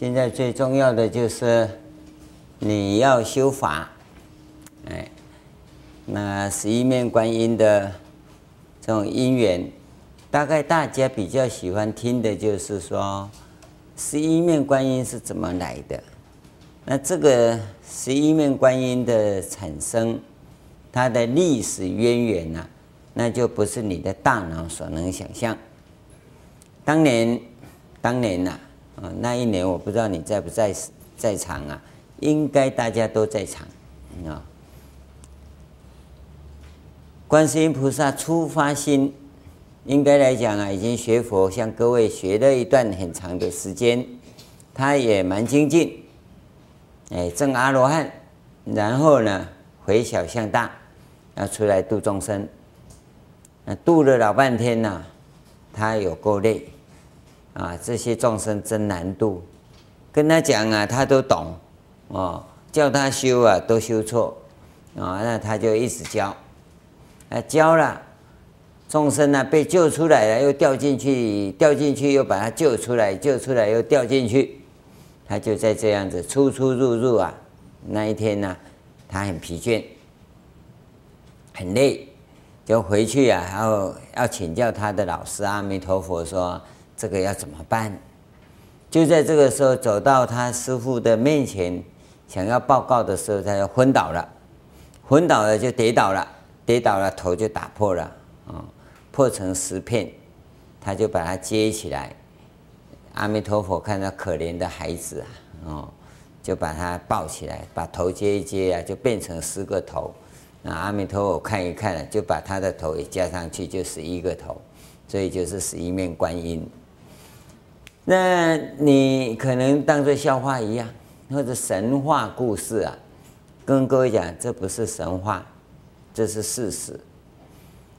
现在最重要的就是你要修法，哎，那十一面观音的这种因缘，大概大家比较喜欢听的就是说，十一面观音是怎么来的？那这个十一面观音的产生，它的历史渊源呢，那就不是你的大脑所能想象。当年，当年呐。啊那一年我不知道你在不在在场啊？应该大家都在场啊。观世音菩萨初发心，应该来讲啊，已经学佛，向各位学了一段很长的时间，他也蛮精进，哎，证阿罗汉，然后呢，回小向大，要出来度众生，那度了老半天呐、他有够累。啊，这些众生真难度，跟他讲啊，他都懂，哦，叫他修啊，都修错，啊，那他就一直教，啊，教了，众生呢被救出来了，又掉进去，掉进去又把他救出来，救出来又掉进去，他就在这样子出出入入啊，那一天呢，他很疲倦，很累，就回去啊，然后要请教他的老师阿弥陀佛说。这个要怎么办？就在这个时候，走到他师父的面前，想要报告的时候，他就昏倒了，昏倒了就跌倒了，跌倒了头就打破了，啊，破成十片，他就把他接起来。阿弥陀佛看到可怜的孩子啊，哦，就把他抱起来，把头接一接啊，就变成十个头。那阿弥陀佛看一看，就把他的头也加上去，就十一个头，所以就是十一面观音。那你可能当作笑话一样，或者神话故事啊，跟各位讲，这不是神话，这是事实。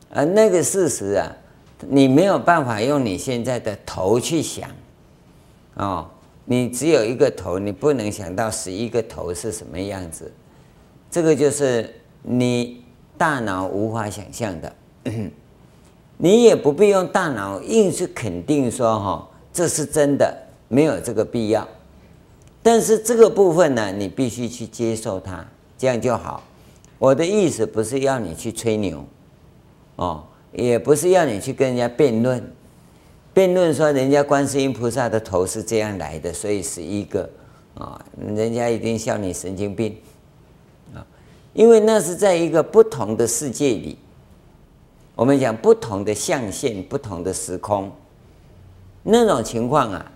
而那个事实啊，你没有办法用你现在的头去想，哦，你只有一个头，你不能想到十一个头是什么样子，这个就是你大脑无法想象的，你也不必用大脑硬去肯定说哈。这是真的，没有这个必要。但是这个部分呢，你必须去接受它，这样就好。我的意思不是要你去吹牛，哦，也不是要你去跟人家辩论，辩论说人家观世音菩萨的头是这样来的，所以是一个啊，人家一定笑你神经病啊，因为那是在一个不同的世界里，我们讲不同的象限，不同的时空。那种情况啊，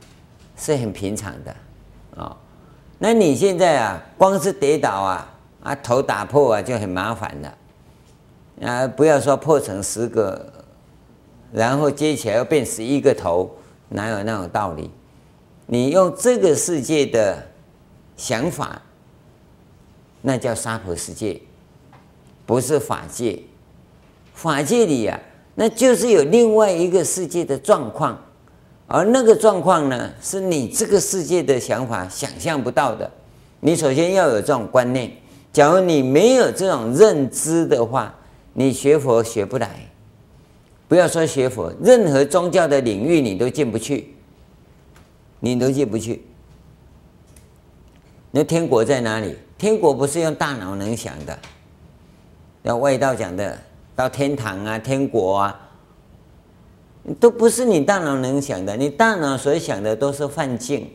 是很平常的，啊、哦，那你现在啊，光是跌倒啊，啊头打破啊，就很麻烦了，啊，不要说破成十个，然后接起来又变十一个头，哪有那种道理？你用这个世界的想法，那叫娑婆世界，不是法界。法界里啊，那就是有另外一个世界的状况。而那个状况呢，是你这个世界的想法想象不到的。你首先要有这种观念。假如你没有这种认知的话，你学佛学不来。不要说学佛，任何宗教的领域你都进不去，你都进不去。那天国在哪里？天国不是用大脑能想的。要外道讲的，到天堂啊，天国啊。都不是你大脑能想的，你大脑所想的都是幻境，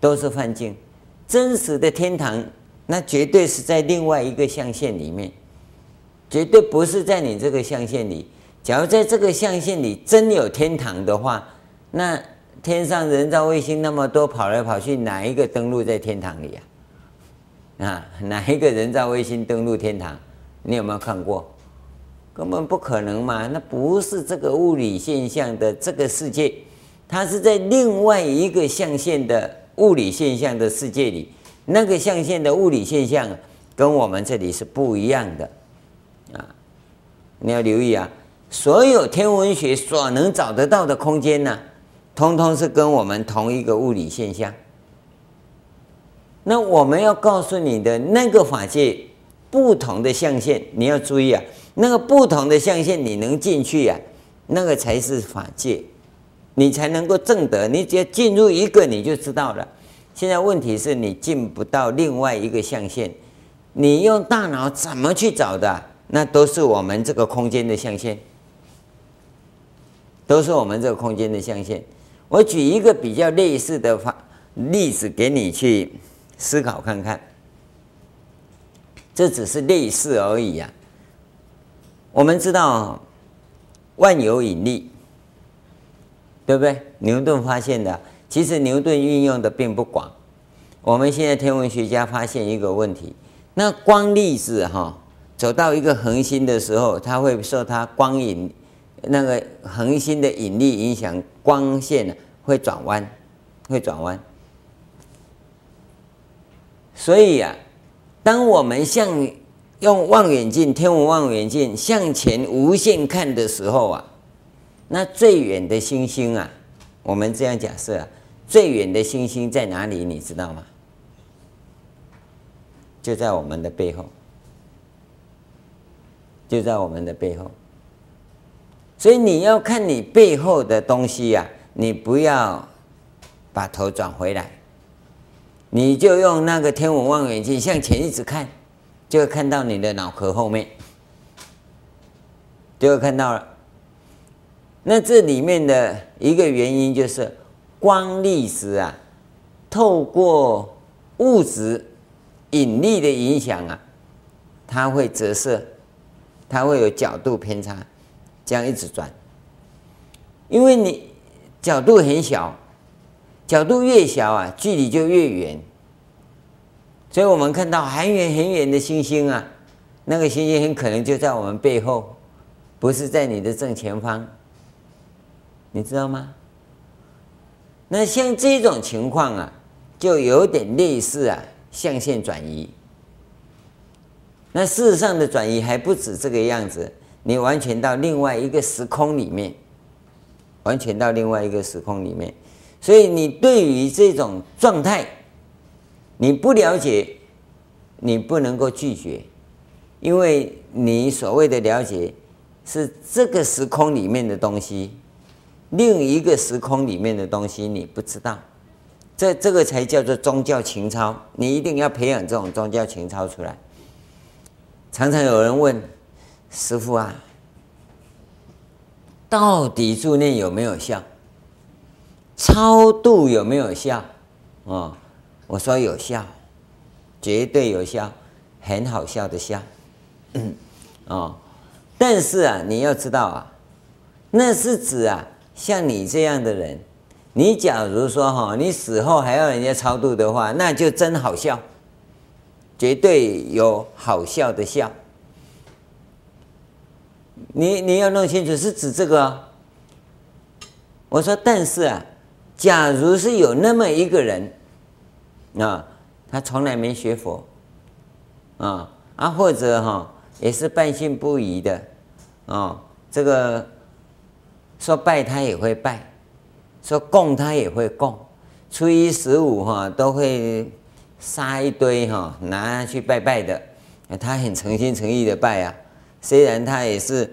都是幻境。真实的天堂，那绝对是在另外一个象限里面，绝对不是在你这个象限里。假如在这个象限里真有天堂的话，那天上人造卫星那么多跑来跑去，哪一个登陆在天堂里呀？啊，哪一个人造卫星登陆天堂？你有没有看过？根本不可能嘛！那不是这个物理现象的这个世界，它是在另外一个象限的物理现象的世界里。那个象限的物理现象跟我们这里是不一样的啊！你要留意啊！所有天文学所能找得到的空间呢，通通是跟我们同一个物理现象。那我们要告诉你的那个法界不同的象限，你要注意啊！那个不同的象限，你能进去呀、啊？那个才是法界，你才能够证得。你只要进入一个，你就知道了。现在问题是你进不到另外一个象限，你用大脑怎么去找的？那都是我们这个空间的象限，都是我们这个空间的象限。我举一个比较类似的法例子给你去思考看看，这只是类似而已呀。我们知道万有引力，对不对？牛顿发现的。其实牛顿运用的并不广。我们现在天文学家发现一个问题：那光粒子哈走到一个恒星的时候，它会受它光引那个恒星的引力影响，光线会转弯，会转弯。所以啊，当我们向用望远镜、天文望远镜向前无限看的时候啊，那最远的星星啊，我们这样假设啊。最远的星星在哪里？你知道吗？就在我们的背后，就在我们的背后。所以你要看你背后的东西呀，你不要把头转回来，你就用那个天文望远镜向前一直看，就会看到你的脑壳后面，就会看到了。那这里面的一个原因就是。光粒子啊，透过物质引力的影响啊，它会折射，它会有角度偏差，这样一直转。因为你角度很小，角度越小啊，距离就越远。所以我们看到很远很远的星星啊，那个星星很可能就在我们背后，不是在你的正前方，你知道吗？那像这种情况啊，就有点类似啊，象限转移。那事实上的转移还不止这个样子，你完全到另外一个时空里面，完全到另外一个时空里面。所以你对于这种状态，你不了解，你不能够拒绝，因为你所谓的了解是这个时空里面的东西。另一个时空里面的东西你不知道，这这个才叫做宗教情操。你一定要培养这种宗教情操出来。常常有人问师父啊，到底助念有没有效？超度有没有效？哦，我说有效，绝对有效，很好笑的笑。哦，但是啊，你要知道啊，那是指啊。像你这样的人，你假如说哈，你死后还要人家超度的话，那就真好笑，绝对有好笑的笑。你你要弄清楚是指这个哦。我说，但是啊，假如是有那么一个人啊，他从来没学佛啊啊，或者哈也是半信不疑的啊，这个。说拜他也会拜，说供他也会供，初一十五哈都会杀一堆哈拿去拜拜的，他很诚心诚意的拜啊。虽然他也是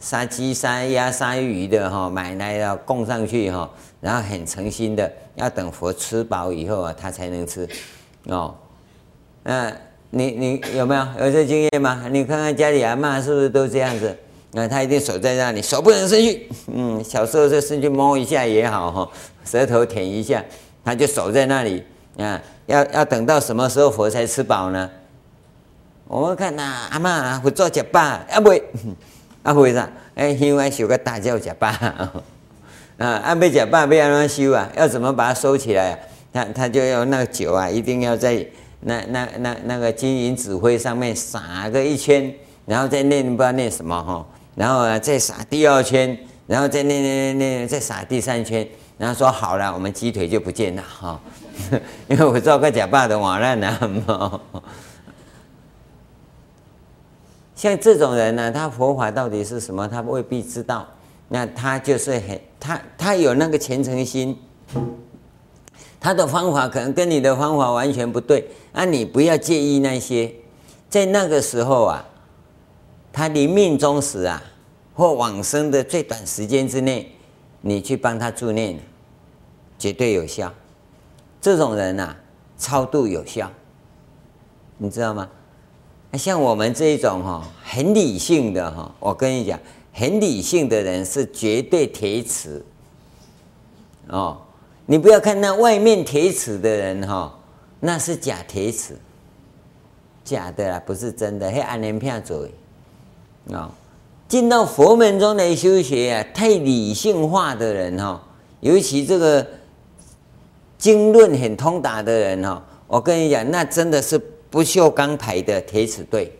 杀鸡杀鸭杀鱼的哈买来要供上去哈，然后很诚心的要等佛吃饱以后啊他才能吃哦。那你你有没有有这经验吗？你看看家里阿嬷是不是都这样子？那他一定守在那里，手不能伸去。嗯，小时候就伸去摸一下也好哈，舌头舔一下，他就守在那里。啊，要要等到什么时候佛才吃饱呢？我们看呐，阿嬷会做假巴，啊不会，啊会啥？哎，因为修个大叫假巴。啊，安倍假巴被安装修啊？要怎么把它收起来啊？他他就要那个酒啊，一定要在那那那那个金银指挥上面撒个一圈，然后再念不知道念什么哈。然后啊，再撒第二圈，然后再念念念念，再撒第三圈，然后说好了，我们鸡腿就不见了哈，因为我做个假爸的瓦烂了。像这种人呢，他佛法到底是什么？他未必知道。那他就是很他他有那个虔诚心，他的方法可能跟你的方法完全不对。那你不要介意那些，在那个时候啊。他临命终时啊，或往生的最短时间之内，你去帮他助念，绝对有效。这种人呐、啊，超度有效，你知道吗？像我们这一种哈，很理性的哈，我跟你讲，很理性的人是绝对铁齿哦。你不要看那外面铁齿的人哈，那是假铁齿，假的啦，不是真的，还安连片做啊。进到佛门中来修学啊，太理性化的人哈，尤其这个。经论很通达的人哈，我跟你讲，那真的是不锈钢牌的铁齿队。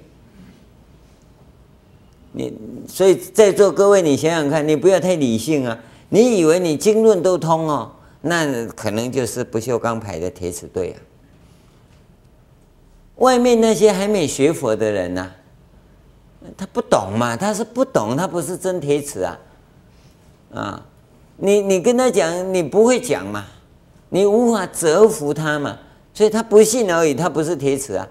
你所以在座各位，你想想看，你不要太理性啊！你以为你经论都通哦，那可能就是不锈钢牌的铁齿队啊。外面那些还没学佛的人呢、他不懂嘛，他是不懂，他不是真铁齿啊。啊，你你跟他讲，你不会讲嘛。你无法折服他嘛，所以他不信而已，他不是铁齿啊。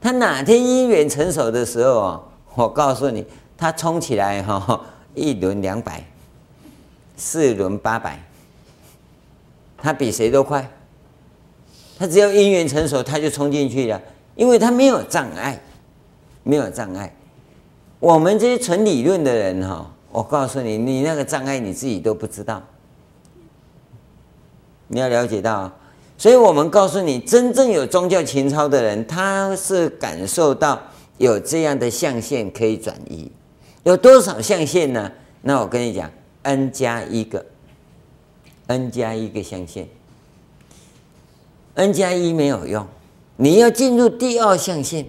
他哪天因缘成熟的时候啊，我告诉你，他冲起来哈，一轮两百，四轮八百，他比谁都快。他只要因缘成熟，他就冲进去了，因为他没有障碍，没有障碍。我们这些纯理论的人哈，我告诉你，你那个障碍你自己都不知道。你要了解到，所以我们告诉你，真正有宗教情操的人，他是感受到有这样的象限可以转移。有多少象限呢？那我跟你讲，n 加一个，n 加一个象限，n 加一没有用。你要进入第二象限，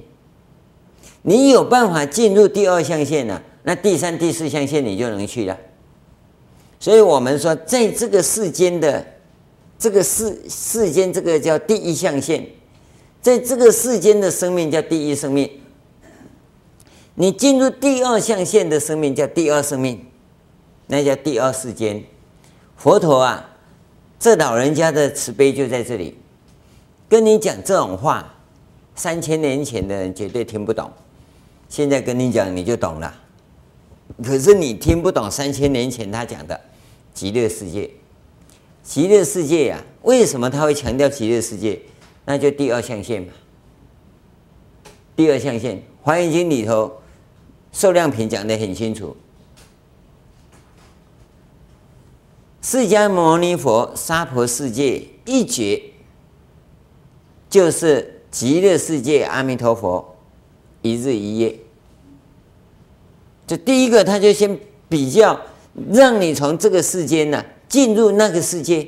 你有办法进入第二象限呢？那第三、第四象限你就能去了。所以我们说，在这个世间的。这个世世间，这个叫第一象限，在这个世间的生命叫第一生命。你进入第二象限的生命叫第二生命，那叫第二世间。佛陀啊，这老人家的慈悲就在这里，跟你讲这种话，三千年前的人绝对听不懂，现在跟你讲你就懂了。可是你听不懂三千年前他讲的极乐世界。极乐世界呀、为什么他会强调极乐世界？那就第二象限嘛。第二象限，《华严经》里头，寿量品讲得很清楚。释迦牟尼佛娑婆世界一觉，就是极乐世界阿弥陀佛一日一夜。这第一个，他就先比较，让你从这个世间呢、进入那个世界，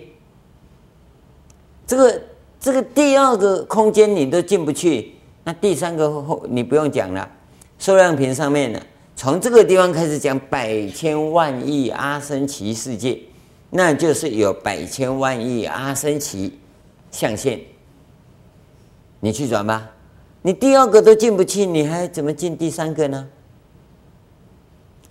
这个这个第二个空间你都进不去，那第三个后你不用讲了。寿量瓶上面呢，从这个地方开始讲百千万亿阿僧祇世界，那就是有百千万亿阿僧祇象限，你去转吧。你第二个都进不去，你还怎么进第三个呢？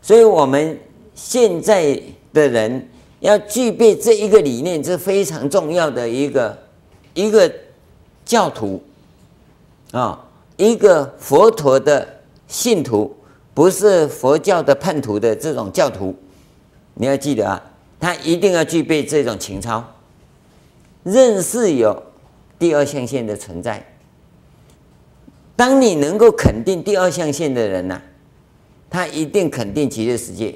所以我们现在的人。要具备这一个理念，这非常重要的一个一个教徒啊，一个佛陀的信徒，不是佛教的叛徒的这种教徒。你要记得啊，他一定要具备这种情操，认识有第二象限的存在。当你能够肯定第二象限的人呐，他一定肯定极乐世界。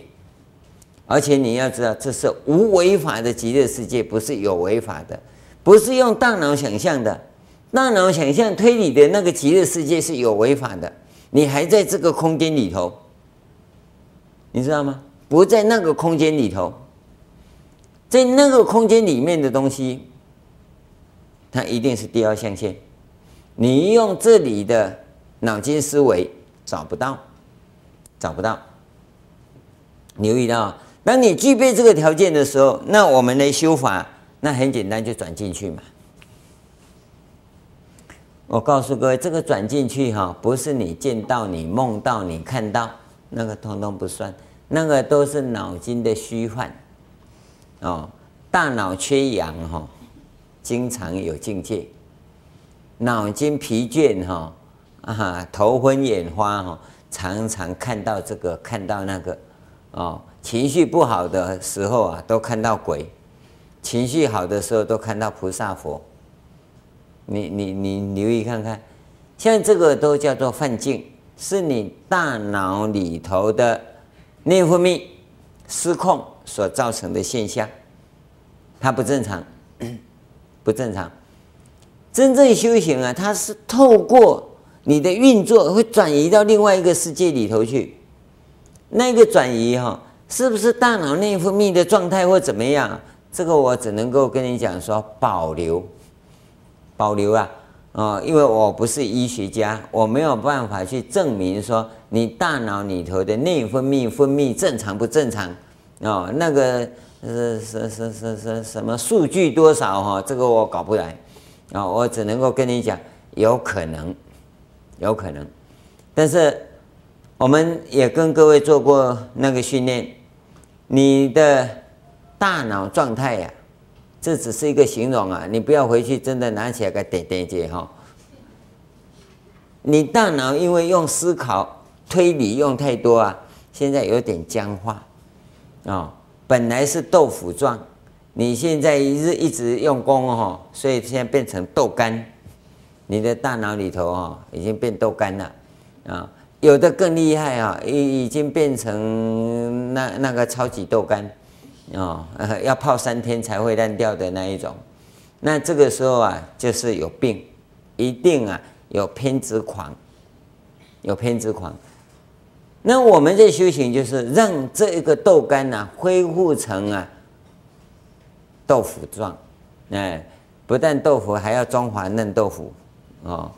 而且你要知道，这是无违法的极乐世界，不是有违法的，不是用大脑想象的。大脑想象推理的那个极乐世界是有违法的，你还在这个空间里头，你知道吗？不在那个空间里头，在那个空间里面的东西，它一定是第二象限。你用这里的脑筋思维找不到，找不到。留意到。当你具备这个条件的时候，那我们来修法，那很简单，就转进去嘛。我告诉各位，这个转进去哈，不是你见到、你梦到、你看到，那个通通不算，那个都是脑筋的虚幻。哦，大脑缺氧哈，经常有境界；脑筋疲倦哈，啊，头昏眼花哈，常常看到这个，看到那个，哦。情绪不好的时候啊，都看到鬼；情绪好的时候都看到菩萨佛。你你你留意看看，像这个都叫做幻境，是你大脑里头的内分泌失控所造成的现象，它不正常，不正常。真正修行啊，它是透过你的运作，会转移到另外一个世界里头去。那个转移哈、哦，是不是大脑内分泌的状态或怎么样？这个我只能够跟你讲说保留，保留啊，啊、哦，因为我不是医学家，我没有办法去证明说你大脑里头的内分泌分泌正常不正常哦，那个是是是是是什么数据多少哈？这个我搞不来。啊，我只能够跟你讲，有可能，有可能，但是我们也跟各位做过那个训练，你的大脑状态呀，这只是一个形容啊，你不要回去真的拿起来给点点解哈。你大脑因为用思考推理用太多啊，现在有点僵化啊，本来是豆腐状。你现在一直一直用功哦，所以现在变成豆干，你的大脑里头哦已经变豆干了啊，有的更厉害啊，已已经变成那那个超级豆干哦，要泡三天才会烂掉的那一种。那这个时候啊，就是有病，一定啊有偏执狂，有偏执狂。那我们在修行就是让这一个豆干呢恢复成啊。豆腐状，哎，不但豆腐，还要中华嫩豆腐，哦，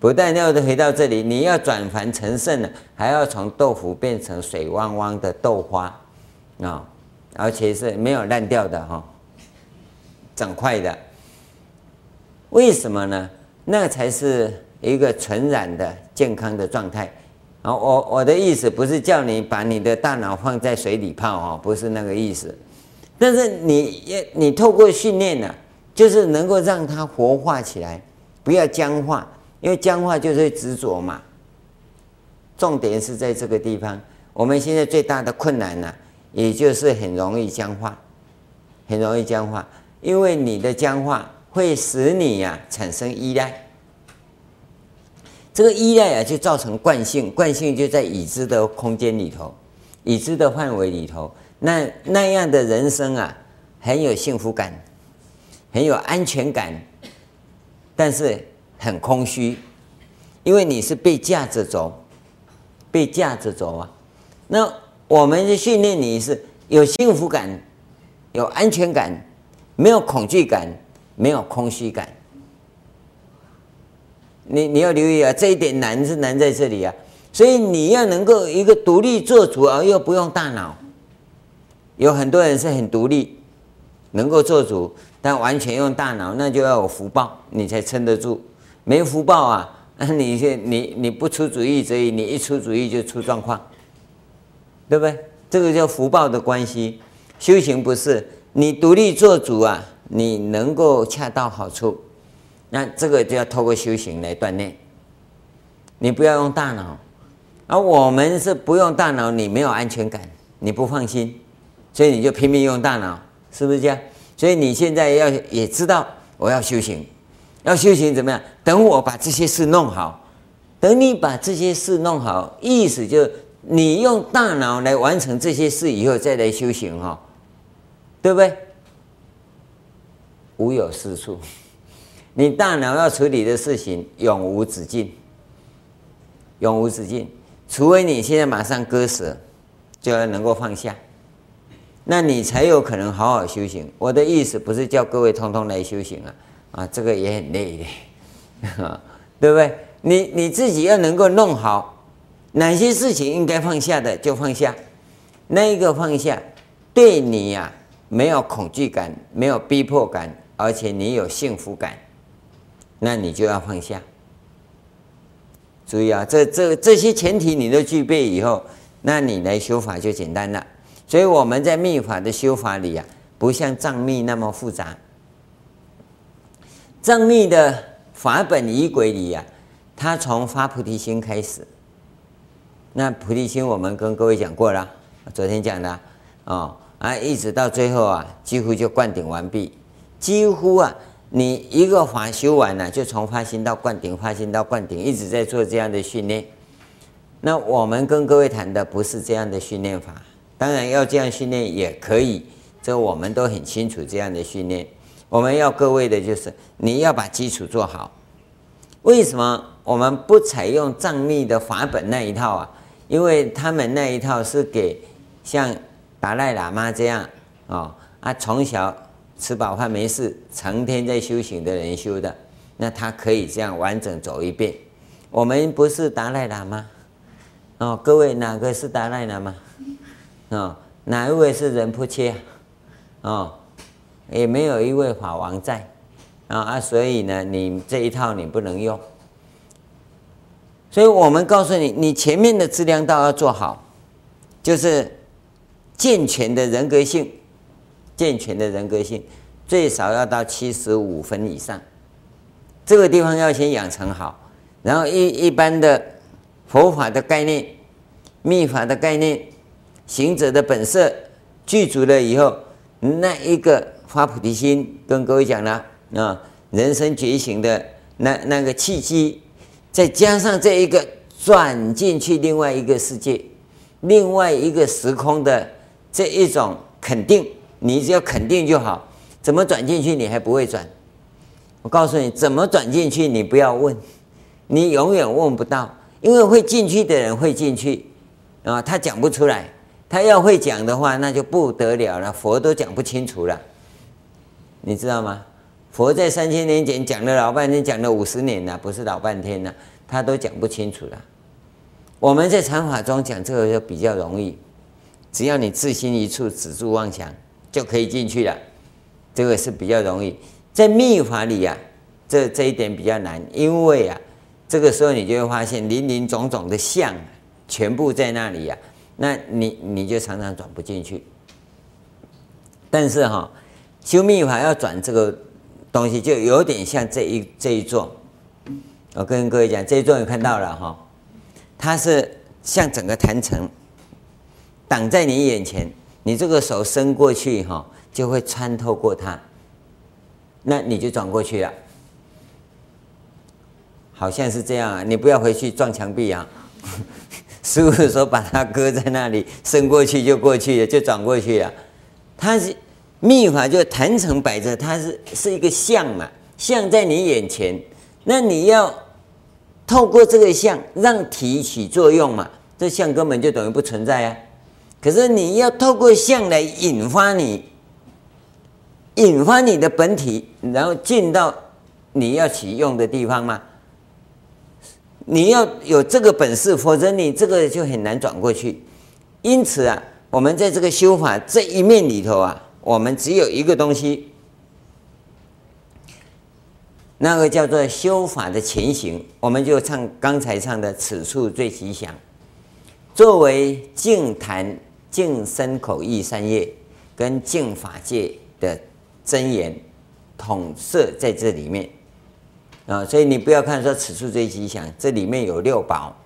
不但要回到这里，你要转凡成圣了，还要从豆腐变成水汪汪的豆花，啊、而且是没有烂掉的哈、整块的。为什么呢？那才是一个纯然的健康的状态。啊，我我的意思不是叫你把你的大脑放在水里泡哦，不是那个意思。但是你也你透过训练呢，就是能够让它活化起来，不要僵化，因为僵化就是执着嘛。重点是在这个地方，我们现在最大的困难呢，也就是很容易僵化，很容易僵化，因为你的僵化会使你呀产生依赖，这个依赖啊就造成惯性，惯性就在已知的空间里头，已知的范围里头。那那样的人生啊，很有幸福感，很有安全感，但是很空虚，因为你是被架着走，被架着走啊。那我们的训练你是有幸福感，有安全感，没有恐惧感，没有空虚感。你你要留意啊，这一点难是难在这里啊。所以你要能够一个独立做主，而又不用大脑。有很多人是很独立，能够做主，但完全用大脑，那就要有福报，你才撑得住。没福报啊，那你你你不出主意，所以你一出主意就出状况，对不对？这个叫福报的关系。修行不是你独立做主啊，你能够恰到好处，那这个就要透过修行来锻炼。你不要用大脑，而我们是不用大脑，你没有安全感，你不放心。所以你就拼命用大脑，是不是这样？所以你现在要也知道，我要修行，要修行怎么样？等我把这些事弄好，等你把这些事弄好，意思就你用大脑来完成这些事以后再来修行哈，对不对？无有是处，你大脑要处理的事情永无止境，永无止境，除非你现在马上割舍，就要能够放下。那你才有可能好好修行。我的意思不是叫各位通通来修行啊，啊，这个也很累的，啊，对不对？你你自己要能够弄好，哪些事情应该放下的就放下，那一个放下，对你呀、没有恐惧感，没有逼迫感，而且你有幸福感，那你就要放下。注意啊，这这这些前提你都具备以后，那你来修法就简单了。所以我们在密法的修法里啊，不像藏密那么复杂。藏密的法本仪轨里啊，它从发菩提心开始。那菩提心我们跟各位讲过了，昨天讲的哦，啊，一直到最后啊，几乎就灌顶完毕，几乎啊你一个法修完了，就从发心到灌顶，发心到灌顶，一直在做这样的训练。那我们跟各位谈的不是这样的训练法，当然要这样训练也可以，这我们都很清楚这样的训练。我们要各位的就是你要把基础做好。为什么我们不采用藏密的法本那一套啊？因为他们那一套是给像达赖喇嘛这样、哦、啊从小吃饱饭没事，成天在修行的人修的，那他可以这样完整走一遍。我们不是达赖喇嘛。哦，各位哪个是达赖喇嘛？哦，哪一位是仁波切？哦，也没有一位法王在啊啊，所以呢，你这一套你不能用。所以我们告诉你，你前面的质量道要做好，就是健全的人格性，健全的人格性最少要到七十五分以上，这个地方要先养成好，然后一一般的。佛法的概念、密法的概念、行者的本色具足了以后，那一个发菩提心，跟各位讲了啊，人生觉醒的那那个契机，再加上这一个转进去另外一个世界、另外一个时空的这一种肯定，你只要肯定就好。怎么转进去你还不会转？我告诉你，怎么转进去你不要问，你永远问不到。因为会进去的人会进去，啊，他讲不出来。他要会讲的话，那就不得了了。佛都讲不清楚了，你知道吗？佛在三千年前讲了老半天，讲了五十年了，不是老半天了，他都讲不清楚了。我们在禅法中讲这个就比较容易，只要你自心一处，止住妄想，就可以进去了。这个是比较容易。在密法里啊，这这一点比较难，因为啊。这个时候你就会发现林林总总的相全部在那里呀、啊，那你你就常常转不进去。但是哈、修密法要转这个东西，就有点像这一这一座。我跟各位讲，这一座你看到了哈，它是像整个坛城挡在你眼前，你这个手伸过去哈，就会穿透过它，那你就转过去了。好像是这样啊，你不要回去撞墙壁啊！师傅说把它搁在那里，伸过去就过去了，就转过去了。它是秘法，就坛城摆着，它是是一个相嘛，相在你眼前，那你要透过这个相让体起作用嘛，这相根本就等于不存在啊。可是你要透过相来引发你，引发你的本体，然后进到你要起用的地方嘛。你要有这个本事，否则你这个就很难转过去。因此啊，我们在这个修法这一面里头啊，我们只有一个东西，那个叫做修法的前行。我们就唱刚才唱的“此处最吉祥”，作为净坛、净身口意三业跟净法界的真言统摄在这里面。啊，所以你不要看说此处最吉祥，这里面有六宝，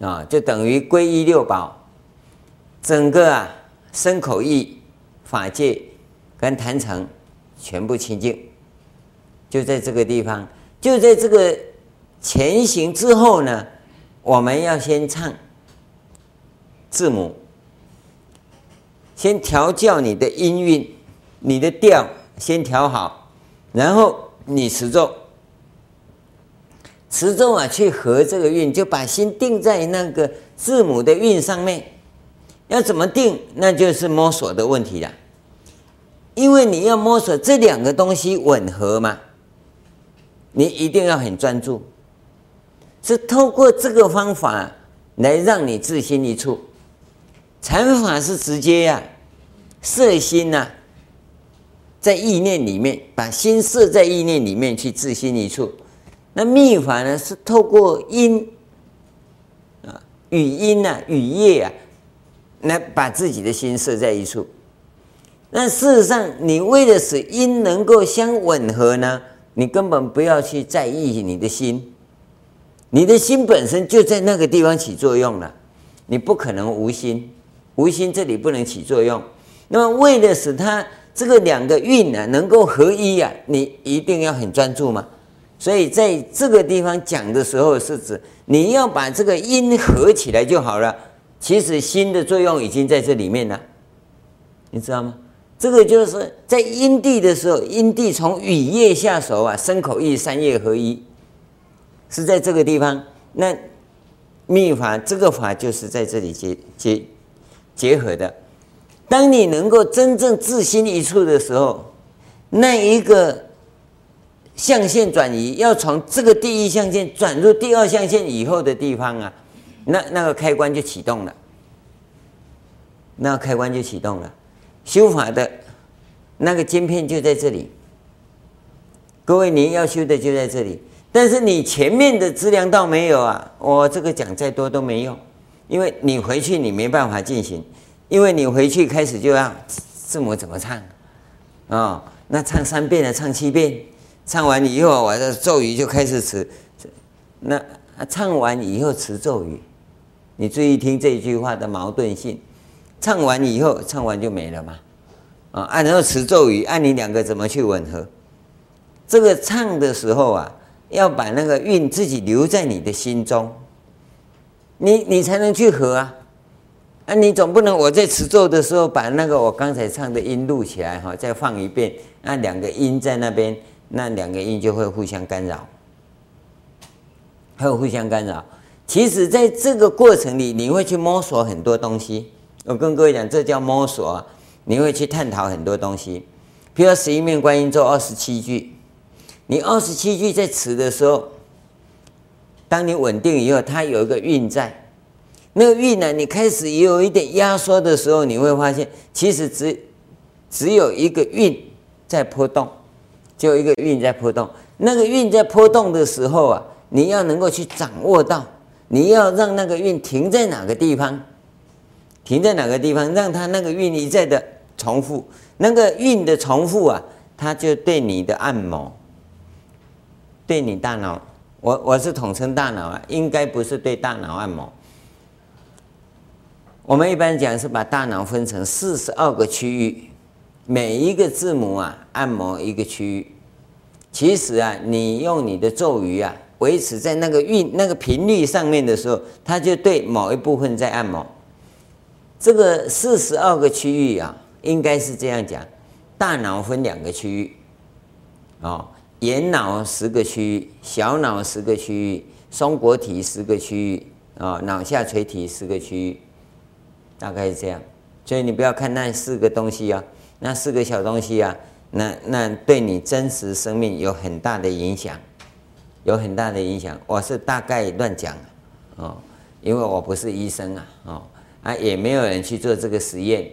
啊，就等于皈依六宝，整个啊身口意法界跟坛城全部清净，就在这个地方，就在这个前行之后呢，我们要先唱字母，先调教你的音韵，你的调先调好，然后你持咒。持咒啊，去合这个韵，就把心定在那个字母的韵上面。要怎么定？那就是摸索的问题了。因为你要摸索这两个东西吻合嘛，你一定要很专注。是透过这个方法来让你自心一处。禅法是直接呀、啊，摄心呐、在意念里面，把心摄在意念里面去自心一处。那密法呢，是透过音啊、语音啊、语业啊，来把自己的心摄在一处。那事实上，你为了使音能够相吻合呢，你根本不要去在意你的心，你的心本身就在那个地方起作用了，你不可能无心，无心这里不能起作用。那么为了使它这个两个运呢、啊、能够合一啊，你一定要很专注嘛。所以在这个地方讲的时候，是指你要把这个音合起来就好了。其实心的作用已经在这里面了，你知道吗？这个就是在因地的时候，因地从语业下手啊，身口意三业合一，是在这个地方。那密法这个法就是在这里结结结合的。当你能够真正自心一处的时候，那一个象限转移要从这个第一象限转入第二象限以后的地方啊，那那个开关就启动了，那开关就启动了。修法的那个晶片就在这里，各位你要修的就在这里，但是你前面的资粮道没有啊，我这个讲再多都没用，因为你回去你没办法进行，因为你回去开始就要字母怎么唱。啊、那唱三遍了，唱七遍，唱完以后我的咒语就开始持，那唱完以后持咒语，你注意听这句话的矛盾性。唱完以后，唱完就没了嘛？啊，按然后持咒语，按你两个怎么去吻合？这个唱的时候啊，要把那个韵自己留在你的心中，你你才能去合啊！啊，你总不能我在持咒的时候把那个我刚才唱的音录起来哈，再放一遍，那两个音在那边，那两个音就会互相干扰，会互相干扰。其实在这个过程里，你会去摸索很多东西。我跟各位讲，这叫摸索啊！你会去探讨很多东西，比如说十一面观音咒二十七句，你二十七句在持的时候，当你稳定以后，它有一个韵在，那个韵呢，你开始也有一点压缩的时候，你会发现，其实只只有一个韵在波动，就一个韵在波动。那个韵在波动的时候啊，你要能够去掌握到，你要让那个韵停在哪个地方。停在哪个地方，让它那个韵一再的重复，那个韵的重复啊，它就对你的按摩，对你大脑，我我是统称大脑啊，应该不是对大脑按摩。我们一般讲是把大脑分成四十二个区域，每一个字母啊按摩一个区域。其实啊，你用你的咒语啊，维持在那个韵那个频率上面的时候，它就对某一部分在按摩。这个四十二个区域啊，应该是这样讲：大脑分两个区域，哦，眼脑十个区域，小脑十个区域，松果体十个区域，啊、哦，脑下垂体十个区域，大概是这样。所以你不要看那四个东西啊，那四个小东西啊，那那对你真实生命有很大的影响，有很大的影响。我是大概乱讲，哦，因为我不是医生啊，哦。啊，也没有人去做这个实验，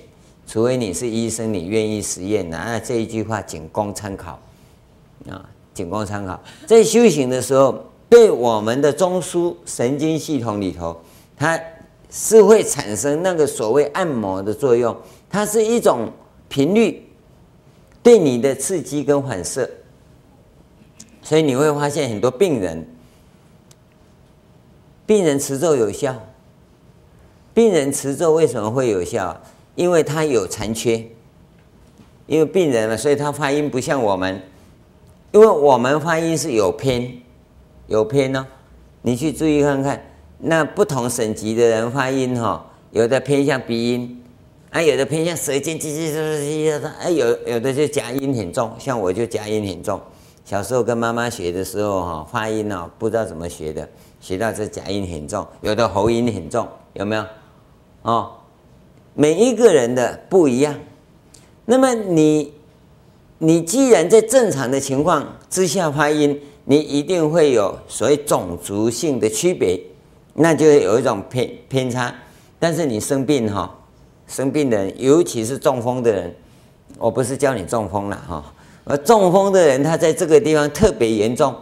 除非你是医生，你愿意实验。那这一句话仅供参考，啊，仅供参考。在修行的时候，对我们的中枢神经系统里头，它是会产生那个所谓按摩的作用，它是一种频率对你的刺激跟反射，所以你会发现很多病人，病人持咒有效。病人持咒为什么会有效？因为他有残缺，因为病人嘛，所以他发音不像我们，因为我们发音是有偏，有偏呢、你去注意看看，那不同省级的人发音哈、哦，有的偏向鼻音，啊，有的偏向舌尖，叽叽叽叽叽，哎，有有的就夹音很重，像我就夹音很重。小时候跟妈妈学的时候哈，发音、哦、不知道怎么学的，学到这夹音很重，有的喉音很重，有没有？哦，每一个人的不一样。那么你，你既然在正常的情况之下发音，你一定会有所谓种族性的区别，那就有一种偏偏差。但是你生病哈、哦，生病的人，尤其是中风的人，我不是教你中风了哈，而中风的人他在这个地方特别严重。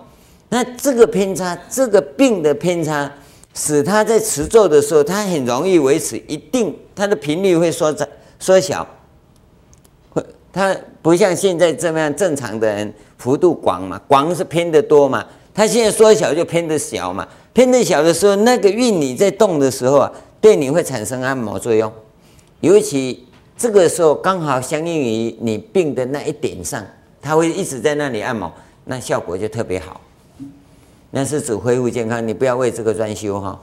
那这个偏差，这个病的偏差。使他在持咒的时候，他很容易维持一定，他的频率会缩窄、缩小，会他不像现在这么样正常的人幅度广嘛，广是偏得多嘛，他现在缩小就偏的小嘛，偏的小的时候，那个韵你在动的时候啊，对你会产生按摩作用，尤其这个时候刚好相应于你病的那一点上，它会一直在那里按摩，那效果就特别好。那是指恢复健康，你不要为这个专修哈，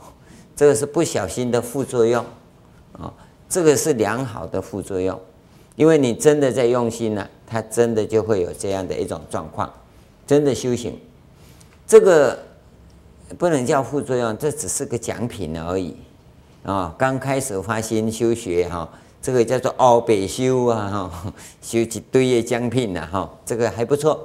这个是不小心的副作用啊，这个是良好的副作用，因为你真的在用心了，它真的就会有这样的一种状况，真的修行，这个不能叫副作用，这只是个奖品而已啊。刚开始发心修学哈，这个叫做奥北修啊哈，修一堆的奖品呐哈，这个还不错。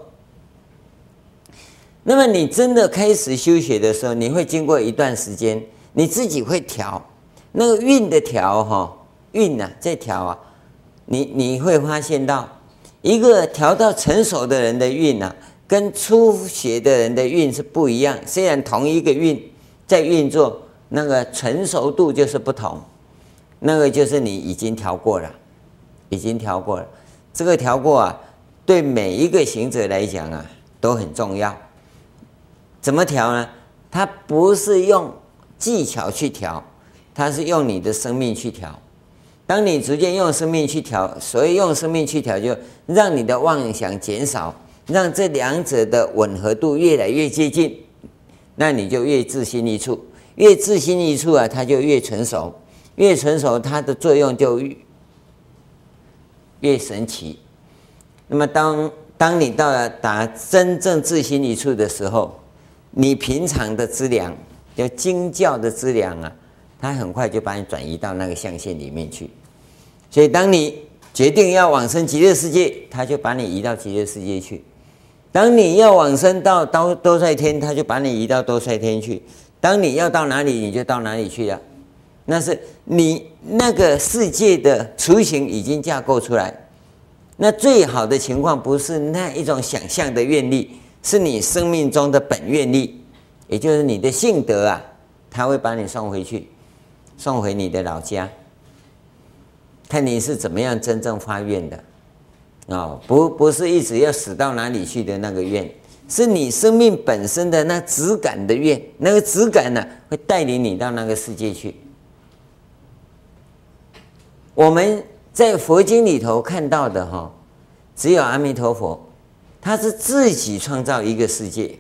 那么你真的开始修学的时候，你会经过一段时间，你自己会调那个运的调哈运呐，在调啊，你你会发现到一个调到成熟的人的运呐，跟初学的人的运是不一样。虽然同一个运在运作，那个成熟度就是不同。那个就是你已经调过了，已经调过了。这个调过啊，对每一个行者来讲啊，都很重要。怎么调呢？它不是用技巧去调，它是用你的生命去调。当你逐渐用生命去调，所以用生命去调，就让你的妄想减少，让这两者的吻合度越来越接近，那你就越自心一处，越自心一处啊，它就越成熟，越成熟，它的作用就越越神奇。那么当当你到了达真正自心一处的时候，你平常的资粮，就经教的资粮啊，它很快就把你转移到那个象限里面去。所以，当你决定要往生极乐世界，它就把你移到极乐世界去；当你要往生到多多帅天，它就把你移到多帅天去；当你要到哪里，你就到哪里去了。那是你那个世界的雏形已经架构出来。那最好的情况不是那一种想象的愿力。是你生命中的本愿力，也就是你的性德啊，他会把你送回去，送回你的老家，看你是怎么样真正发愿的、哦，不不是一直要死到哪里去的那个愿，是你生命本身的那质感的愿，那个质感呢、会带领你到那个世界去。我们在佛经里头看到的哈，只有阿弥陀佛。他是自己创造一个世界，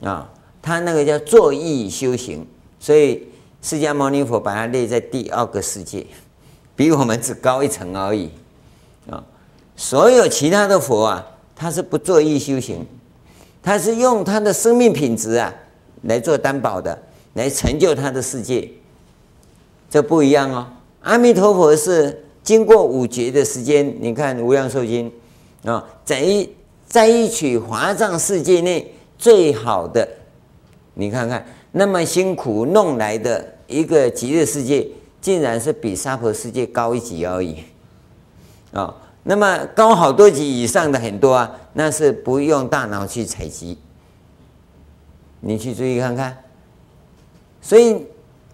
啊，他那个叫作意修行，所以释迦牟尼佛把它列在第二个世界，比我们只高一层而已，啊，所有其他的佛啊，他是不作意修行，他是用他的生命品质啊来做担保的，来成就他的世界，这不一样哦。阿弥陀佛是经过五劫的时间，你看《无量寿经》啊，在一。在一取华藏世界内最好的，你看看那么辛苦弄来的一个极乐世界，竟然是比娑婆世界高一级而已，啊，那么高好多级以上的很多啊，那是不用大脑去采集，你去注意看看。所以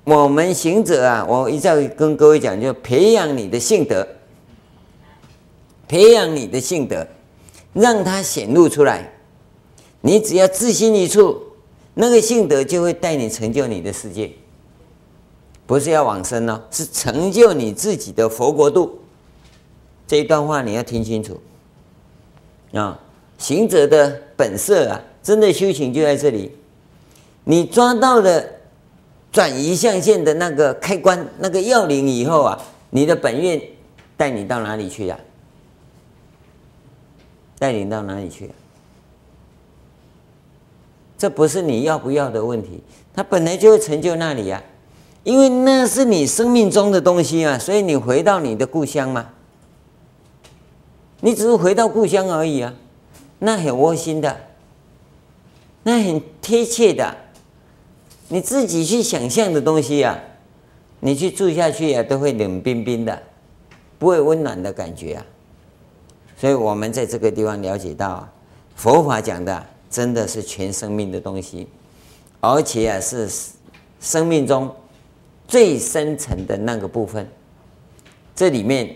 我们行者啊，我一再跟各位讲，就培养你的性德，培养你的性德。让它显露出来，你只要自心一处，那个性德就会带你成就你的世界，不是要往生哦，是成就你自己的佛国度。这一段话你要听清楚啊！行者的本色啊，真的修行就在这里。你抓到了转移象限的那个开关、那个要领以后啊，你的本愿带你到哪里去呀？带领到哪里去？这不是你要不要的问题，它本来就会成就那里呀，因为那是你生命中的东西啊，所以你回到你的故乡嘛，你只是回到故乡而已啊，那很窝心的，那很贴切的，你自己去想象的东西呀，你去住下去呀，都会冷冰冰的，不会温暖的感觉啊。所以我们在这个地方了解到，佛法讲的真的是全生命的东西，而且啊是生命中最深层的那个部分。这里面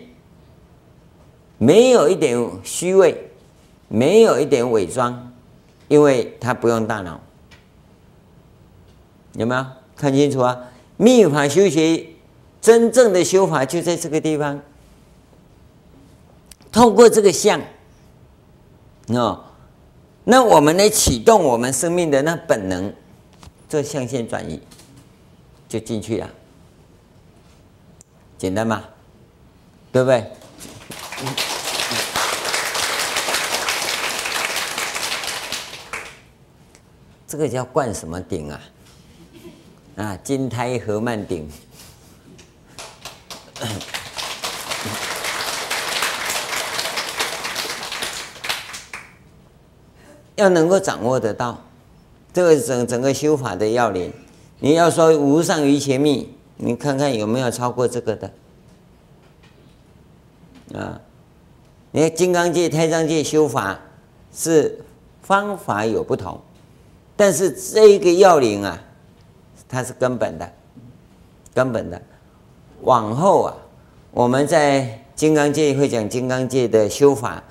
没有一点虚伪，没有一点伪装，因为它不用大脑。有没有看清楚啊？密法修学真正的修法就在这个地方。透过这个相，哦，那我们来启动我们生命的那本能，做象限转移，就进去了，简单吗？对不对？这个叫灌什么顶啊？啊，金胎和曼顶。要能够掌握得到，这个整整个修法的要领。你要说无上瑜伽密，你看看有没有超过这个的？啊，你看金刚界、胎藏界修法是方法有不同，但是这个要领啊，它是根本的，根本的。往后啊，我们在金刚界会讲金刚界的修法。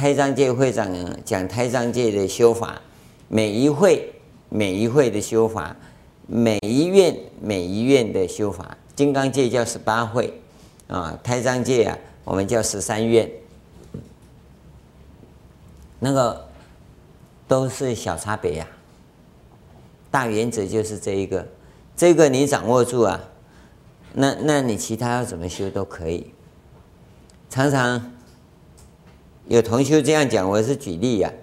胎藏界会长讲胎藏界的修法，每一会每一会的修法，每一院每一院的修法。金刚界叫十八会，啊，胎藏界啊，我们叫十三院。那个都是小差别呀，大原则就是这一个，这个你掌握住啊，那那你其他要怎么修都可以，常常。有同学这样讲，我是举例呀、啊。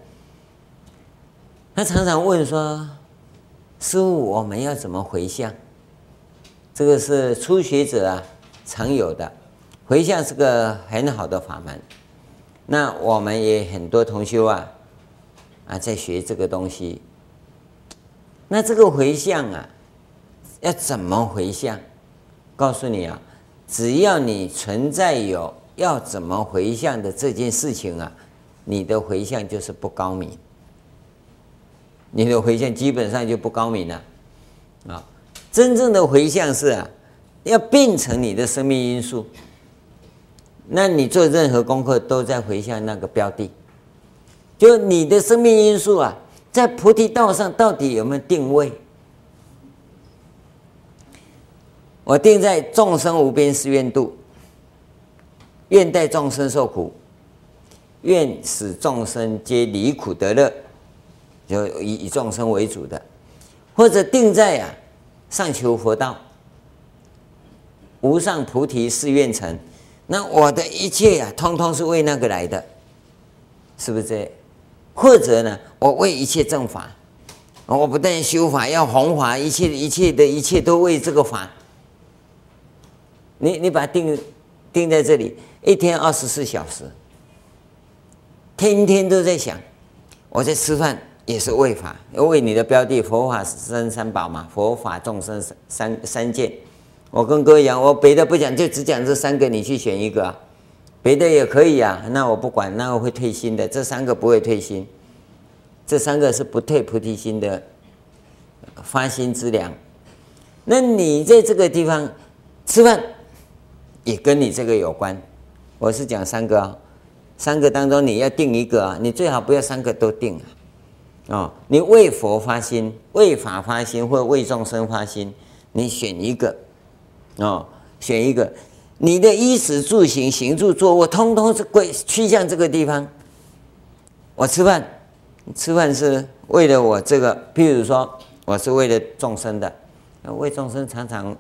他常常问说：“师父，我们要怎么回向？”这个是初学者啊常有的。回向是个很好的法门。那我们也很多同学啊啊在学这个东西。那这个回向啊，要怎么回向？告诉你啊，只要你存在有。要怎么回向的这件事情啊，你的回向就是不高明，你的回向基本上就不高明了啊。真正的回向是啊，要变成你的生命因素。那你做任何功课都在回向那个标的，就你的生命因素啊，在菩提道上到底有没有定位？我定在众生无边誓愿度。愿代众生受苦，愿使众生皆离苦得乐，就以以众生为主的，或者定在啊上求佛道，无上菩提誓愿成。那我的一切呀、啊，通通是为那个来的，是不是这？或者呢，我为一切正法，我不但修法，要弘法，一切一切的一切都为这个法。你你把定定在这里。一天二十四小时，天天都在想，我在吃饭也是为法，为你的标的佛法僧三宝嘛，佛法众生三三三件。我跟各位讲，我别的不讲，就只讲这三个，你去选一个啊，别的也可以啊。那我不管，那我会退心的。这三个不会退心，这三个是不退菩提心的发心之粮。那你在这个地方吃饭，也跟你这个有关。我是讲三个啊，三个当中你要定一个啊，你最好不要三个都定啊。哦，你为佛发心、为法发心或为众生发心，你选一个，哦，选一个，你的衣食住行、行住坐卧，通通是归趋向这个地方。我吃饭，吃饭是为了我这个，譬如说，我是为了众生的，为众生常常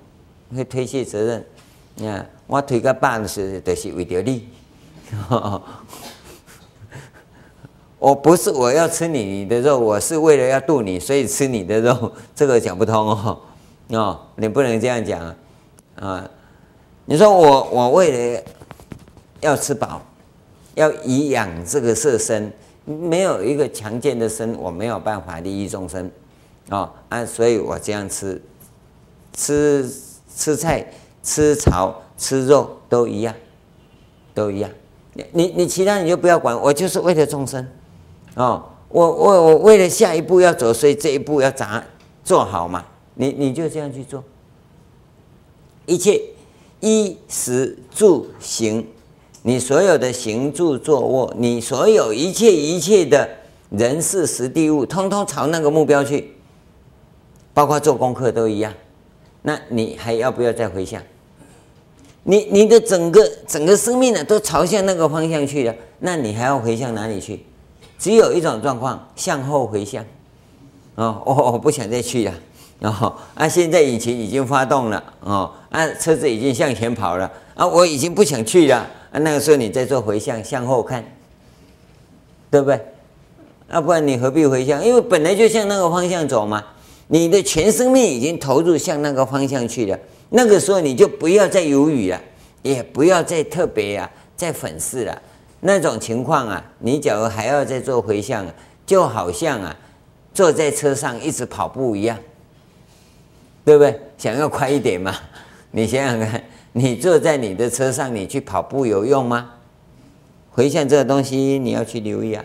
会推卸责任，你看。我推个办事，就是为着你。我不是我要吃你你的肉，我是为了要度你，所以吃你的肉，这个讲不通哦。哦，你不能这样讲啊！啊，你说我我为了要吃饱，要以养这个色身，没有一个强健的身，我没有办法利益众生。哦啊，所以我这样吃，吃吃菜，吃草。吃肉都一样，都一样。你你你其他你就不要管，我就是为了众生，哦，我我我为了下一步要走，所以这一步要咋做好嘛？你你就这样去做。一切衣食住行，你所有的行住坐卧，你所有一切一切的人事时地物，通通朝那个目标去，包括做功课都一样。那你还要不要再回向？你你的整个整个生命呢，都朝向那个方向去了，那你还要回向哪里去？只有一种状况，向后回向。哦，我我不想再去了。哦，啊，现在引擎已经发动了。哦，啊，车子已经向前跑了。啊，我已经不想去了。啊，那个时候你再做回向，向后看，对不对？要、啊、不然你何必回向？因为本来就向那个方向走嘛。你的全生命已经投入向那个方向去了。那个时候你就不要再犹豫了，也不要再特别啊，再粉饰了。那种情况啊，你假如还要再做回向，就好像啊，坐在车上一直跑步一样，对不对？想要快一点嘛？你想想看，你坐在你的车上，你去跑步有用吗？回向这个东西，你要去留意啊。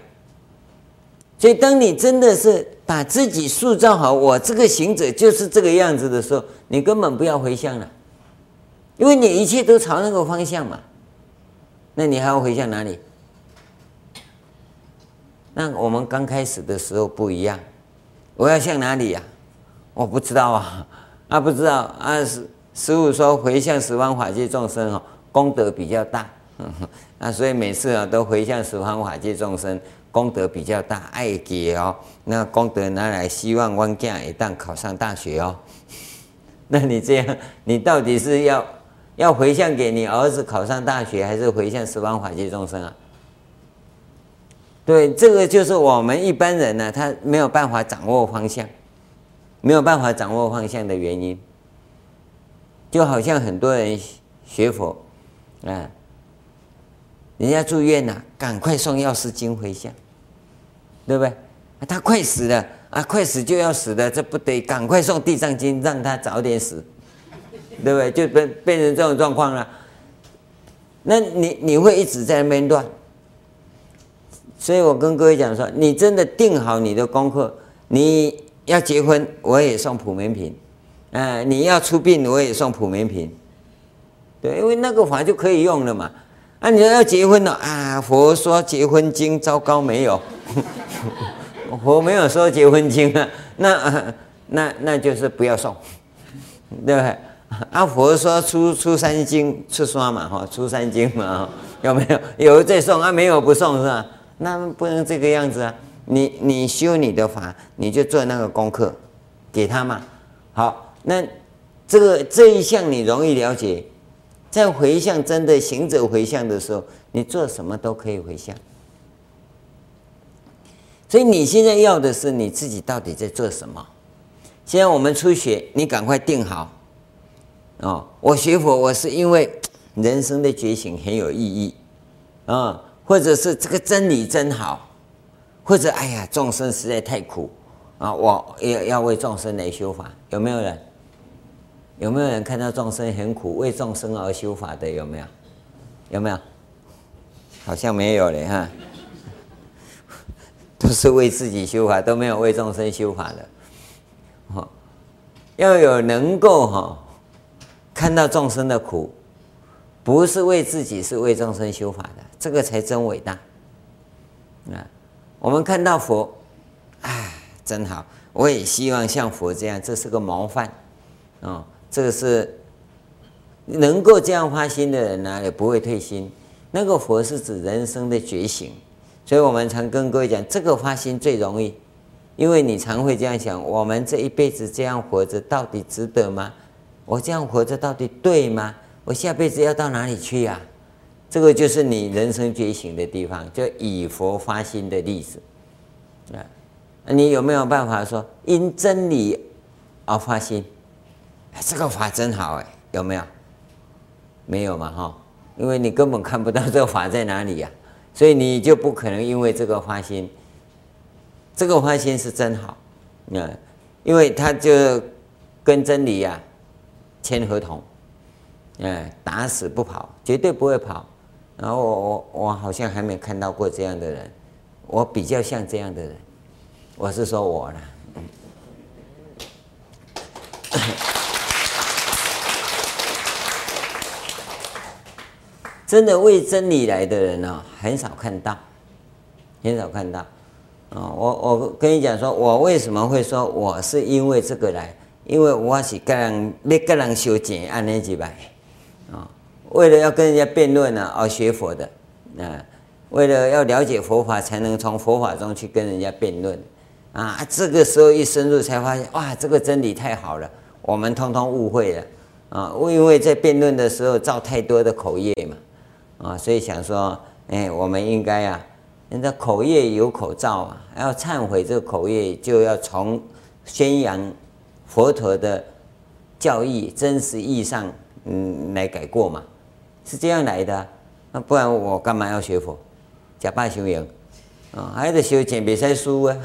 所以，当你真的是把自己塑造好，我这个行者就是这个样子的时候，你根本不要回向了，因为你一切都朝那个方向嘛。那你还要回向哪里？那我们刚开始的时候不一样，我要向哪里呀？我不知道啊，啊不知道啊。师师父说回向十方法界众生哦，功德比较大，啊，所以每次啊都回向十方法界众生。功德比较大，爱给哦，那功德拿来希望汪家一旦考上大学哦，那你这样，你到底是要要回向给你儿子考上大学，还是回向十方法界众生啊？对，这个就是我们一般人呢，他没有办法掌握方向，没有办法掌握方向的原因，就好像很多人学佛啊，人家住院了，赶快送药师经回向。对不对？他快死了啊！快死就要死了，这不得赶快送地藏经，让他早点死，对不对？就变变成这种状况了。那你你会一直在那边乱。所以我跟各位讲说，你真的定好你的功课，你要结婚，我也送普门品，啊，你要出殡，我也送普门品，对，因为那个法就可以用了嘛。啊，你要结婚了啊？佛说结婚经，糟糕没有。我没有说结婚经啊，那那那就是不要送，对不对？阿佛说出出三经出刷嘛哈，出三经嘛，有没有？有再送啊？没有不送是吧？那不能这个样子啊！你你修你的法，你就做那个功课，给他嘛。好，那这个这一项你容易了解，在回向真的行者回向的时候，你做什么都可以回向。所以你现在要的是你自己到底在做什么？现在我们初学，你赶快定好哦。我学佛，我是因为人生的觉醒很有意义啊，或者是这个真理真好，或者哎呀众生实在太苦啊，我要要为众生来修法。有没有人？有没有人看到众生很苦，为众生而修法的？有没有？有没有？好像没有嘞哈。都是为自己修法，都没有为众生修法的。哦要有能够哈看到众生的苦，不是为自己，是为众生修法的，这个才真伟大。啊，我们看到佛，哎，真好，我也希望像佛这样，这是个模范。哦，这个是能够这样发心的人呢，也不会退心。那个佛是指人生的觉醒。所以我们常跟各位讲，这个发心最容易，因为你常会这样想：我们这一辈子这样活着，到底值得吗？我这样活着到底对吗？我下辈子要到哪里去呀？这个就是你人生觉醒的地方，就以佛发心的例子啊。你有没有办法说因真理而发心？这个法真好哎，有没有？没有嘛哈，因为你根本看不到这个法在哪里呀。所以你就不可能因为这个发心，这个发心是真好，嗯，因为他就跟真理呀签合同，哎，打死不跑，绝对不会跑。然后我我我好像还没看到过这样的人，我比较像这样的人，我是说我了。真的为真理来的人呢，很少看到，很少看到。啊，我我跟你讲说，我为什么会说我是因为这个来？因为我是跟人，要跟人修行，按呢几百。啊，为了要跟人家辩论呢而学佛的啊，为了要了解佛法，才能从佛法中去跟人家辩论啊。这个时候一深入，才发现哇，这个真理太好了，我们通通误会了啊！因为在辩论的时候造太多的口业嘛啊，所以想说，哎，我们应该啊，人家口业有口造啊，要忏悔这个口业，就要从宣扬佛陀的教义真实意义上，嗯，来改过嘛，是这样来的。那不然我干嘛要学佛？假扮修行啊，还得修捡比赛输啊！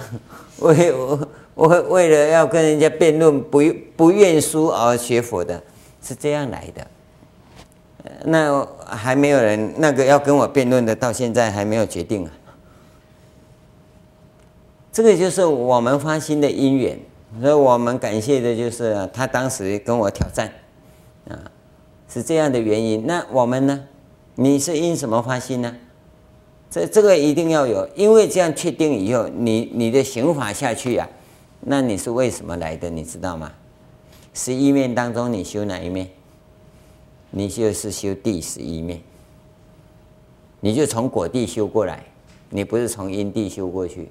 为 我我为了要跟人家辩论，不不愿输而学佛的，是这样来的。那还没有人那个要跟我辩论的，到现在还没有决定啊。这个就是我们发心的因缘，所以我们感谢的就是他当时跟我挑战啊，是这样的原因。那我们呢？你是因什么发心呢？这这个一定要有，因为这样确定以后，你你的行法下去呀、啊，那你是为什么来的？你知道吗？十一面当中，你修哪一面？你就是修第十一面，你就从果地修过来，你不是从因地修过去。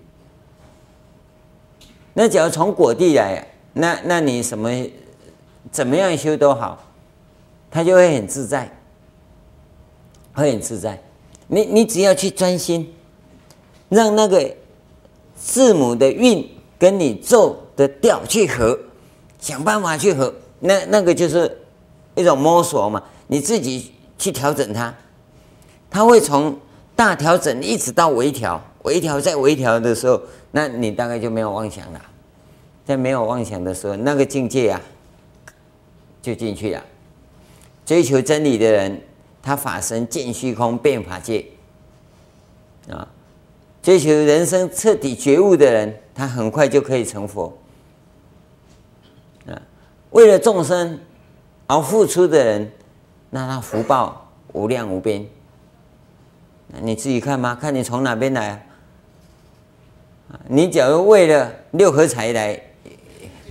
那只要从果地来，那那你什么怎么样修都好，他就会很自在，会很自在。你你只要去专心，让那个字母的韵跟你奏的调去合，想办法去合，那那个就是一种摸索嘛。你自己去调整它，它会从大调整一直到微调，微调再微调的时候，那你大概就没有妄想了。在没有妄想的时候，那个境界啊，就进去了。追求真理的人。他法身见虚空变法界，啊，追求人生彻底觉悟的人，他很快就可以成佛。啊，为了众生而付出的人，那他福报无量无边。你自己看嘛，看你从哪边来？你假如为了六合彩来，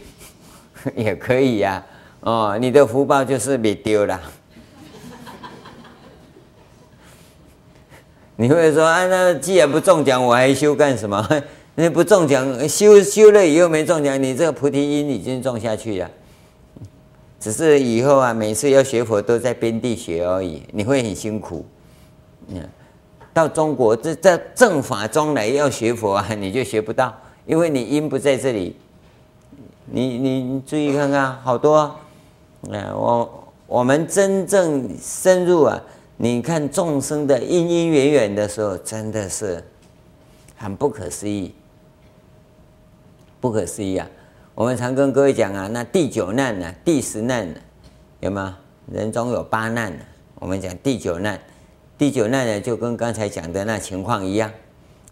也可以呀。哦，你的福报就是被丢了。你会说啊，那既然不中奖，我还修干什么？那不中奖，修修了以后没中奖，你这个菩提因已经种下去了。只是以后啊，每次要学佛都在边地学而已，你会很辛苦。嗯，到中国这在正法中来要学佛啊，你就学不到，因为你因不在这里。你你你注意看看，好多啊，我我们真正深入啊。你看众生的因因缘缘的时候，真的是很不可思议，不可思议啊！我们常跟各位讲啊，那第九难呢、第十难呢、啊，有吗？人中有八难、我们讲第九难，第九难呢，就跟刚才讲的那情况一样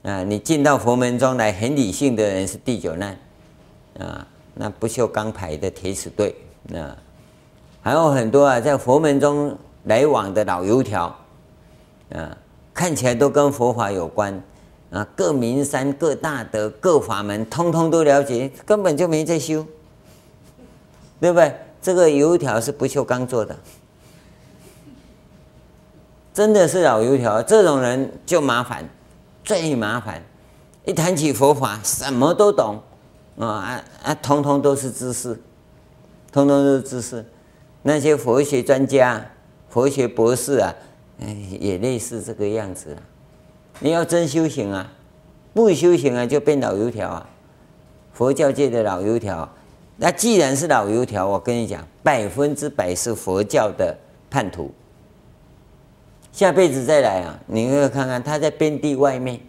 啊。你进到佛门中来，很理性的人是第九难啊，那不锈钢牌的铁齿队啊，还有很多啊，在佛门中。来往的老油条，啊，看起来都跟佛法有关，啊，各名山、各大德、各法门，通通都了解，根本就没在修，对不对？这个油条是不锈钢做的，真的是老油条，这种人就麻烦，最麻烦。一谈起佛法，什么都懂，啊啊啊，通通都是知识，通通都是知识。那些佛学专家。佛学博士啊，哎，也类似这个样子。你要真修行啊，不修行啊，就变老油条啊。佛教界的老油条，那既然是老油条，我跟你讲，百分之百是佛教的叛徒。下辈子再来啊，你会看看他在边地外面，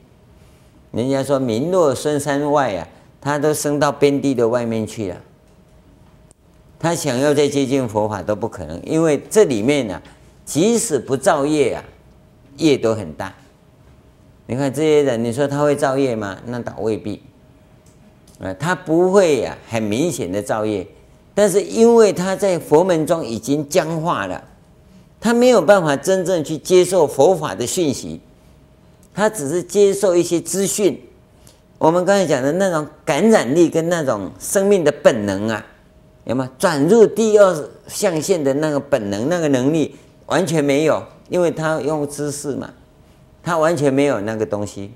人家说名落孙山外啊，他都升到边地的外面去了。他想要再接近佛法都不可能，因为这里面呢、啊。即使不造业啊，业都很大。你看这些人，你说他会造业吗？那倒未必。啊，他不会呀、啊，很明显的造业。但是因为他在佛门中已经僵化了，他没有办法真正去接受佛法的讯息，他只是接受一些资讯。我们刚才讲的那种感染力跟那种生命的本能啊，有吗？转入第二象限的那个本能，那个能力。完全没有，因为他用知识嘛，他完全没有那个东西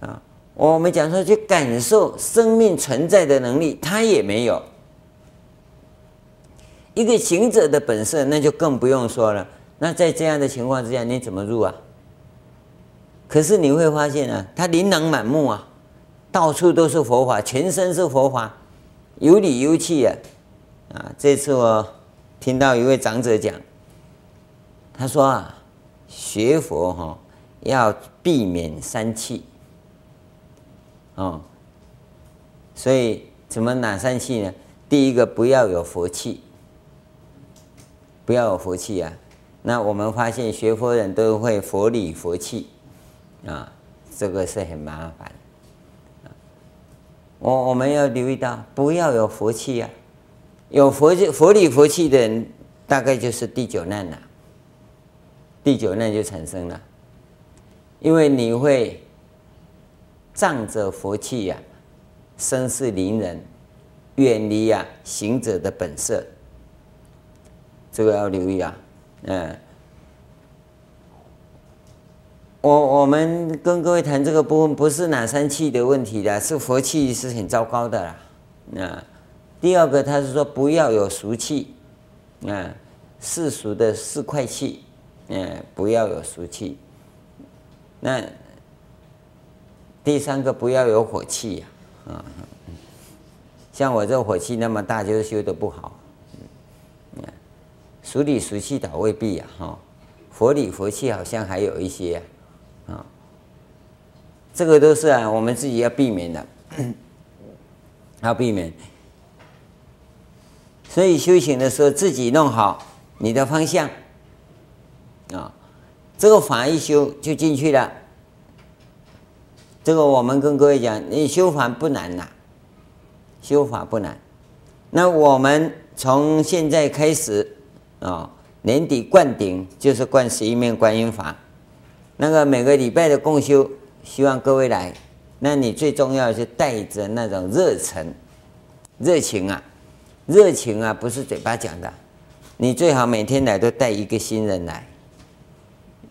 啊。我们讲说去感受生命存在的能力，他也没有。一个行者的本色，那就更不用说了。那在这样的情况之下，你怎么入啊？可是你会发现啊，他琳琅满目啊，到处都是佛法，全身是佛法，有理有气啊。啊，这次我听到一位长者讲，他说啊，学佛哈要避免三气。哦，所以怎么哪三气呢？第一个不要有佛气，不要有佛气啊。那我们发现学佛人都会佛理佛气啊，这个是很麻烦。我我们要留意到，不要有佛气啊。有佛佛理佛气的人，大概就是第九难了。第九难就产生了，因为你会。仗着佛气呀，身是伶人，远离呀行者的本色，这个要留意啊。嗯，我我们跟各位谈这个部分，不是哪三气的问题的，是佛气是很糟糕的啦。那第二个，他是说不要有俗气，啊，世俗的四块气，嗯，不要有俗气，那。第三个不要有火气呀，啊，像我这火气那么大，就是修的不好。俗里俗气倒未必呀，哈，佛里佛气好像还有一些啊，这个都是啊，我们自己要避免的，要避免。所以修行的时候，自己弄好你的方向，啊，这个法一修就进去了。这个我们跟各位讲，你修法不难呐，修法不难。那我们从现在开始啊，年底灌顶就是灌十一面观音法。那个每个礼拜的共修，希望各位来。那你最重要是带着那种热忱、热情啊，热情啊，不是嘴巴讲的。你最好每天来都带一个新人来，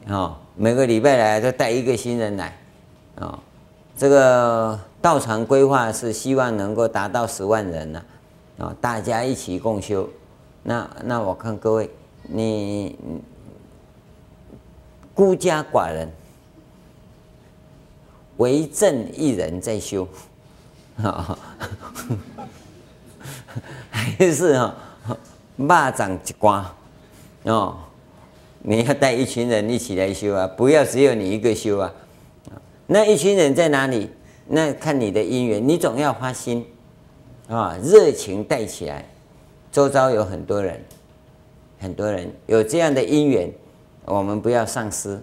啊，每个礼拜来都带一个新人来，啊。这个道场规划是希望能够达到十万人呢，啊，大家一起共修。那那我看各位，你孤家寡人，唯正一人在修，啊，还是哈，蚂蚱一挂，哦，你要带一群人一起来修啊，不要只有你一个修啊。那一群人在哪里？那看你的因缘，你总要发心，啊，热情带起来，周遭有很多人，很多人有这样的因缘，我们不要丧失，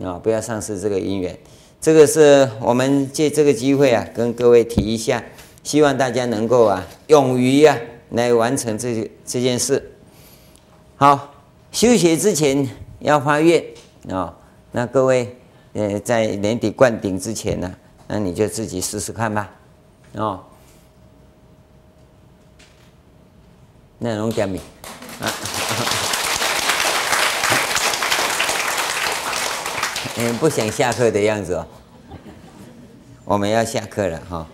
啊，不要丧失这个因缘。这个是我们借这个机会啊，跟各位提一下，希望大家能够啊，勇于啊，来完成这这件事。好，修学之前要发愿啊，那各位。呃，在年底灌顶之前呢，那你就自己试试看吧，哦。那龙讲明啊，嗯，不想下课的样子哦。我们要下课了哈。哦